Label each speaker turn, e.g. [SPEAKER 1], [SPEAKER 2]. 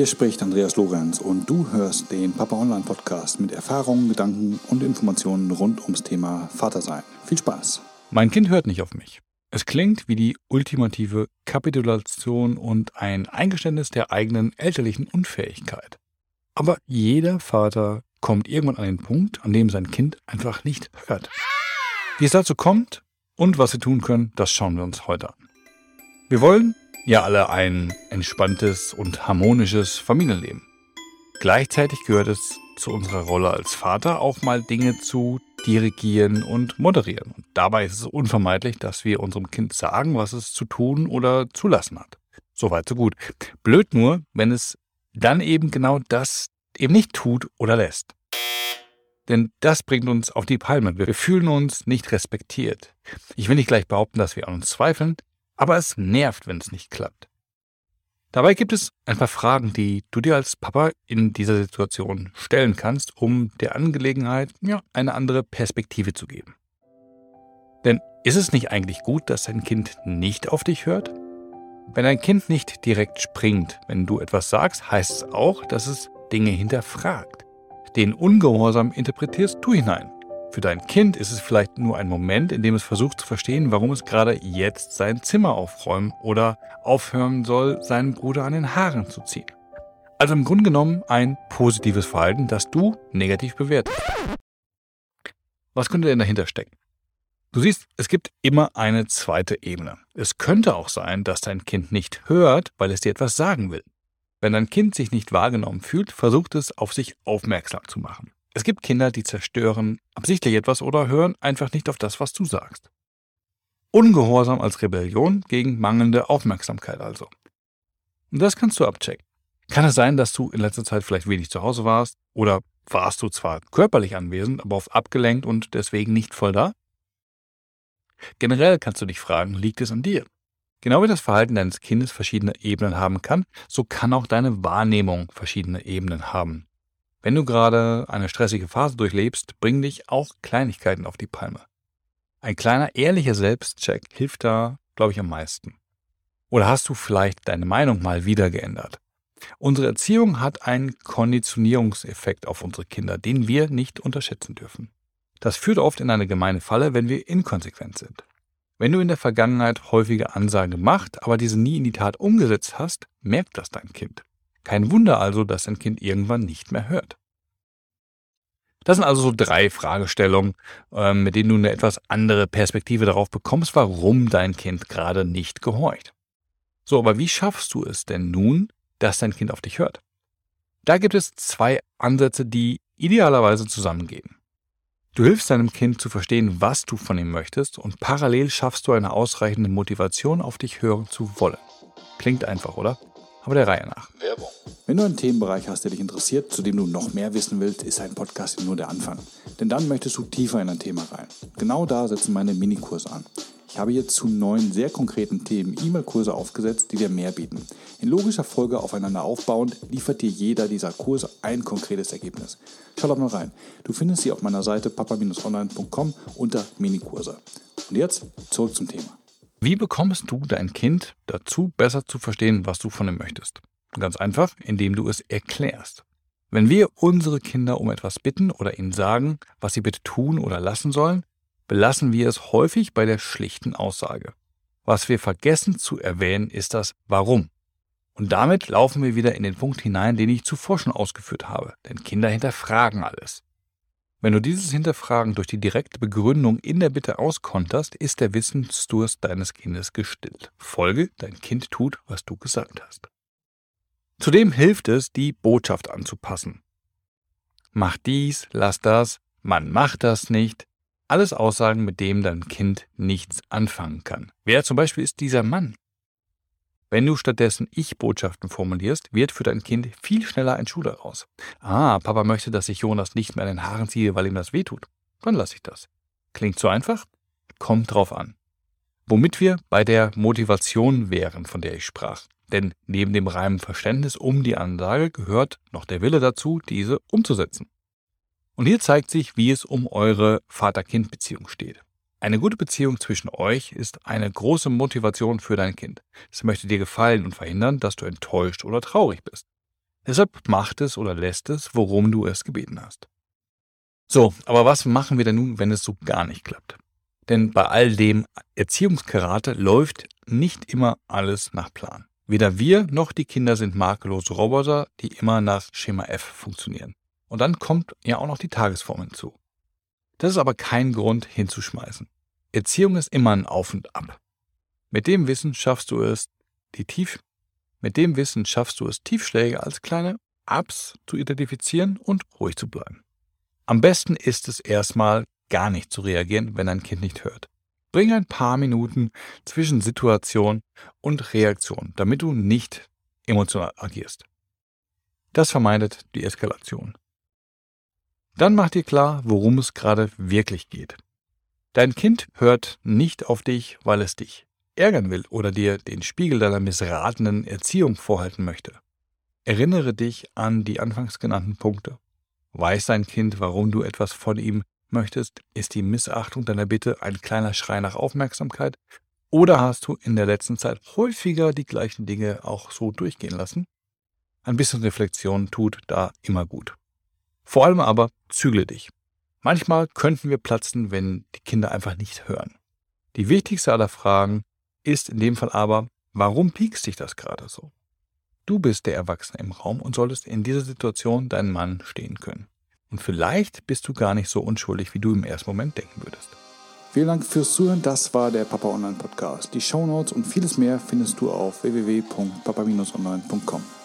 [SPEAKER 1] Hier spricht Andreas Lorenz und du hörst den Papa Online Podcast mit Erfahrungen, Gedanken und Informationen rund ums Thema Vatersein. Viel Spaß!
[SPEAKER 2] Mein Kind hört nicht auf mich. Es klingt wie die ultimative Kapitulation und ein Eingeständnis der eigenen elterlichen Unfähigkeit. Aber jeder Vater kommt irgendwann an den Punkt, an dem sein Kind einfach nicht hört. Wie es dazu kommt und was wir tun können, das schauen wir uns heute an. Wir wollen ja alle ein entspanntes und harmonisches Familienleben. Gleichzeitig gehört es zu unserer Rolle als Vater auch mal Dinge zu dirigieren und moderieren. Und dabei ist es unvermeidlich, dass wir unserem Kind sagen, was es zu tun oder zu lassen hat. Soweit so gut. Blöd nur, wenn es dann eben genau das eben nicht tut oder lässt. Denn das bringt uns auf die Palme. Wir fühlen uns nicht respektiert. Ich will nicht gleich behaupten, dass wir an uns zweifeln, aber es nervt, wenn es nicht klappt. Dabei gibt es ein paar Fragen, die du dir als Papa in dieser Situation stellen kannst, um der Angelegenheit ja, eine andere Perspektive zu geben. Denn ist es nicht eigentlich gut, dass dein Kind nicht auf dich hört? Wenn dein Kind nicht direkt springt, wenn du etwas sagst, heißt es auch, dass es Dinge hinterfragt. Den Ungehorsam interpretierst du hinein. Für dein Kind ist es vielleicht nur ein Moment, in dem es versucht zu verstehen, warum es gerade jetzt sein Zimmer aufräumen oder aufhören soll, seinen Bruder an den Haaren zu ziehen. Also im Grunde genommen ein positives Verhalten, das du negativ bewertest. Was könnte denn dahinter stecken? Du siehst, es gibt immer eine zweite Ebene. Es könnte auch sein, dass dein Kind nicht hört, weil es dir etwas sagen will. Wenn dein Kind sich nicht wahrgenommen fühlt, versucht es, auf sich aufmerksam zu machen. Es gibt Kinder, die zerstören absichtlich etwas oder hören einfach nicht auf das, was du sagst. Ungehorsam als Rebellion gegen mangelnde Aufmerksamkeit also. Und das kannst du abchecken. Kann es sein, dass du in letzter Zeit vielleicht wenig zu Hause warst oder warst du zwar körperlich anwesend, aber oft abgelenkt und deswegen nicht voll da? Generell kannst du dich fragen, liegt es an dir? Genau wie das Verhalten deines Kindes verschiedene Ebenen haben kann, so kann auch deine Wahrnehmung verschiedene Ebenen haben. Wenn du gerade eine stressige Phase durchlebst, bringen dich auch Kleinigkeiten auf die Palme. Ein kleiner ehrlicher Selbstcheck hilft da, glaube ich, am meisten. Oder hast du vielleicht deine Meinung mal wieder geändert? Unsere Erziehung hat einen Konditionierungseffekt auf unsere Kinder, den wir nicht unterschätzen dürfen. Das führt oft in eine gemeine Falle, wenn wir inkonsequent sind. Wenn du in der Vergangenheit häufige Ansagen gemacht, aber diese nie in die Tat umgesetzt hast, merkt das dein Kind. Kein Wunder also, dass dein Kind irgendwann nicht mehr hört. Das sind also so drei Fragestellungen, ähm, mit denen du eine etwas andere Perspektive darauf bekommst, warum dein Kind gerade nicht gehorcht. So, aber wie schaffst du es denn nun, dass dein Kind auf dich hört? Da gibt es zwei Ansätze, die idealerweise zusammengehen. Du hilfst deinem Kind zu verstehen, was du von ihm möchtest und parallel schaffst du eine ausreichende Motivation, auf dich hören zu wollen. Klingt einfach, oder? Aber der Reihe nach.
[SPEAKER 1] Werbung. Wenn du einen Themenbereich hast, der dich interessiert, zu dem du noch mehr wissen willst, ist ein Podcast nur der Anfang. Denn dann möchtest du tiefer in ein Thema rein. Genau da setzen meine Minikurse an. Ich habe jetzt zu neun sehr konkreten Themen E-Mail-Kurse aufgesetzt, die dir mehr bieten. In logischer Folge aufeinander aufbauend liefert dir jeder dieser Kurse ein konkretes Ergebnis. Schau doch mal rein. Du findest sie auf meiner Seite papa-online.com unter Minikurse. Und jetzt zurück zum Thema.
[SPEAKER 2] Wie bekommst du dein Kind dazu, besser zu verstehen, was du von ihm möchtest? Ganz einfach, indem du es erklärst. Wenn wir unsere Kinder um etwas bitten oder ihnen sagen, was sie bitte tun oder lassen sollen, belassen wir es häufig bei der schlichten Aussage. Was wir vergessen zu erwähnen, ist das Warum. Und damit laufen wir wieder in den Punkt hinein, den ich zuvor schon ausgeführt habe. Denn Kinder hinterfragen alles. Wenn du dieses Hinterfragen durch die direkte Begründung in der Bitte auskonterst, ist der Wissensdurst deines Kindes gestillt. Folge, dein Kind tut, was du gesagt hast. Zudem hilft es, die Botschaft anzupassen. Mach dies, lass das, man macht das nicht. Alles Aussagen, mit denen dein Kind nichts anfangen kann. Wer zum Beispiel ist dieser Mann? Wenn du stattdessen Ich-Botschaften formulierst, wird für dein Kind viel schneller ein Schuh daraus. Ah, Papa möchte, dass ich Jonas nicht mehr an den Haaren ziehe, weil ihm das wehtut. Dann lasse ich das. Klingt zu einfach? Kommt drauf an. Womit wir bei der Motivation wären, von der ich sprach. Denn neben dem reinen Verständnis um die Ansage gehört noch der Wille dazu, diese umzusetzen. Und hier zeigt sich, wie es um eure Vater-Kind-Beziehung steht. Eine gute Beziehung zwischen euch ist eine große Motivation für dein Kind. Es möchte dir gefallen und verhindern, dass du enttäuscht oder traurig bist. Deshalb macht es oder lässt es, worum du es gebeten hast. So, aber was machen wir denn nun, wenn es so gar nicht klappt? Denn bei all dem Erziehungskarate läuft nicht immer alles nach Plan. Weder wir noch die Kinder sind makellose Roboter, die immer nach Schema F funktionieren. Und dann kommt ja auch noch die Tagesform hinzu. Das ist aber kein Grund hinzuschmeißen. Erziehung ist immer ein Auf und Ab. Mit dem Wissen schaffst du es, die Tief, mit dem Wissen schaffst du es, Tiefschläge als kleine Ups zu identifizieren und ruhig zu bleiben. Am besten ist es erstmal gar nicht zu reagieren, wenn dein Kind nicht hört. Bring ein paar Minuten zwischen Situation und Reaktion, damit du nicht emotional agierst. Das vermeidet die Eskalation. Dann mach dir klar, worum es gerade wirklich geht. Dein Kind hört nicht auf dich, weil es dich ärgern will oder dir den Spiegel deiner missratenen Erziehung vorhalten möchte. Erinnere dich an die anfangs genannten Punkte. Weiß dein Kind, warum du etwas von ihm möchtest? Ist die Missachtung deiner Bitte ein kleiner Schrei nach Aufmerksamkeit? Oder hast du in der letzten Zeit häufiger die gleichen Dinge auch so durchgehen lassen? Ein bisschen Reflexion tut da immer gut. Vor allem aber zügle dich. Manchmal könnten wir platzen, wenn die Kinder einfach nicht hören. Die wichtigste aller Fragen ist in dem Fall aber, warum piekst dich das gerade so? Du bist der Erwachsene im Raum und solltest in dieser Situation deinen Mann stehen können. Und vielleicht bist du gar nicht so unschuldig, wie du im ersten Moment denken würdest.
[SPEAKER 1] Vielen Dank fürs Zuhören. Das war der Papa Online Podcast. Die Show Notes und vieles mehr findest du auf www.papa-online.com.